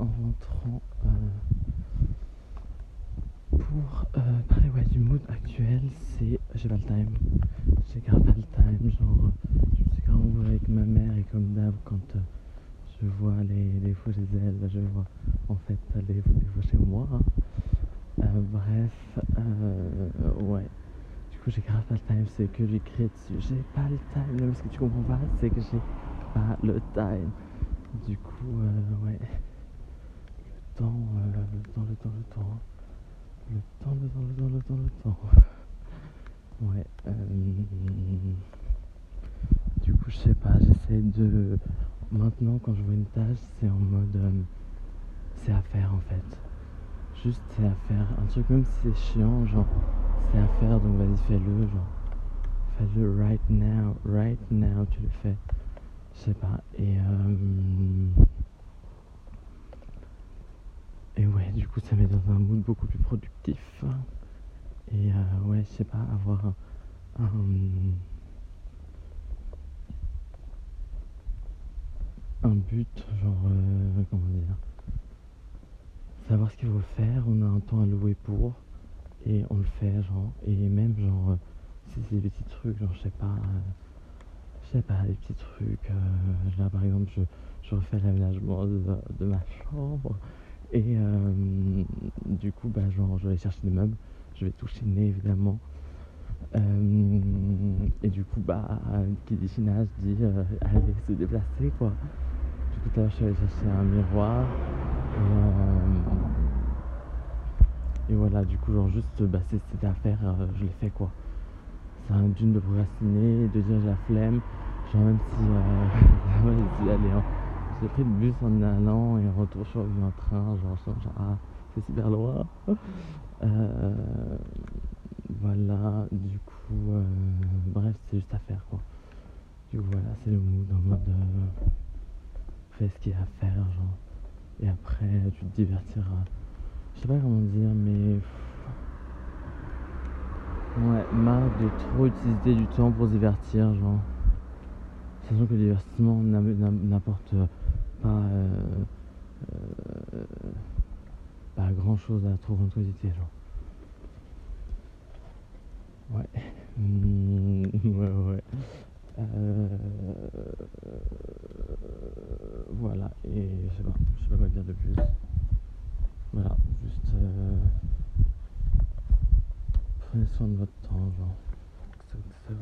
en rentrant pour parler ouais, du mood actuel, c'est j'ai pas le time. J'ai grave pas le time. Genre, je me suis grave avec ma mère et comme d'hab, quand je vois les, les faux chez elle, je vois en fait les, les faux chez moi. Hein. Euh, bref, euh, ouais. Du coup, j'ai grave pas le time, c'est que j'écris dessus. J'ai pas le time, mais ce que tu comprends pas, c'est que j'ai pas le time. Du coup, euh, ouais. Le temps, le temps, le temps, le temps. Le temps, le temps, le temps, le temps, le temps. Ouais. du coup, je sais pas, j'essaie de. Maintenant, quand je vois une tâche, c'est en mode. c'est à faire en fait Juste c'est à faire. Un truc même si c'est chiant, genre c'est à faire donc vas-y fais-le, genre fais-le right now, right now tu le fais. Je sais pas. Et euh, et ouais, du ça met dans un mood beaucoup plus productif. Et euh, ouais, je sais pas, avoir un, un, but, genre euh, comment dire savoir ce qu'il faut faire, on a un temps à louer pour, et on le fait, genre, et même, genre, euh, si c'est des petits trucs, genre, je sais pas, je sais pas, des petits trucs, là, par exemple, je, je refais l'aménagement de, ma chambre, et du coup, bah, genre, je vais chercher des meubles, je vais tout chiner, évidemment, et du coup, bah, qui dit chinage dit aller se déplacer, quoi. Du coup, là, je suis allé chercher un miroir, et, et voilà, du coup, genre juste, bah, c'était à faire, euh, je l'ai fait quoi. C'est un d'une de procrastiner, de dire j'ai la flemme. Genre même si euh, hein. J'ai pris le bus en allant et en retour je suis revenu en train, genre, genre ah c'est super loin. Euh, voilà, du coup, euh, bref, c'est juste à faire quoi. Du coup voilà, c'est le mood en mode fais ce qu'il y a à faire, genre. Et après tu te divertiras je sais pas comment dire, mais. Ouais, marre de trop utiliser du temps pour se divertir, genre. Sachant que le divertissement n'apporte pas, euh, euh, pas grand chose à trop quantité, genre. Ouais. Ouais, ouais. Euh, voilà, et je sais pas, je sais pas quoi dire de plus. Voilà, juste euh, prenez soin de votre temps, genre, ça, ça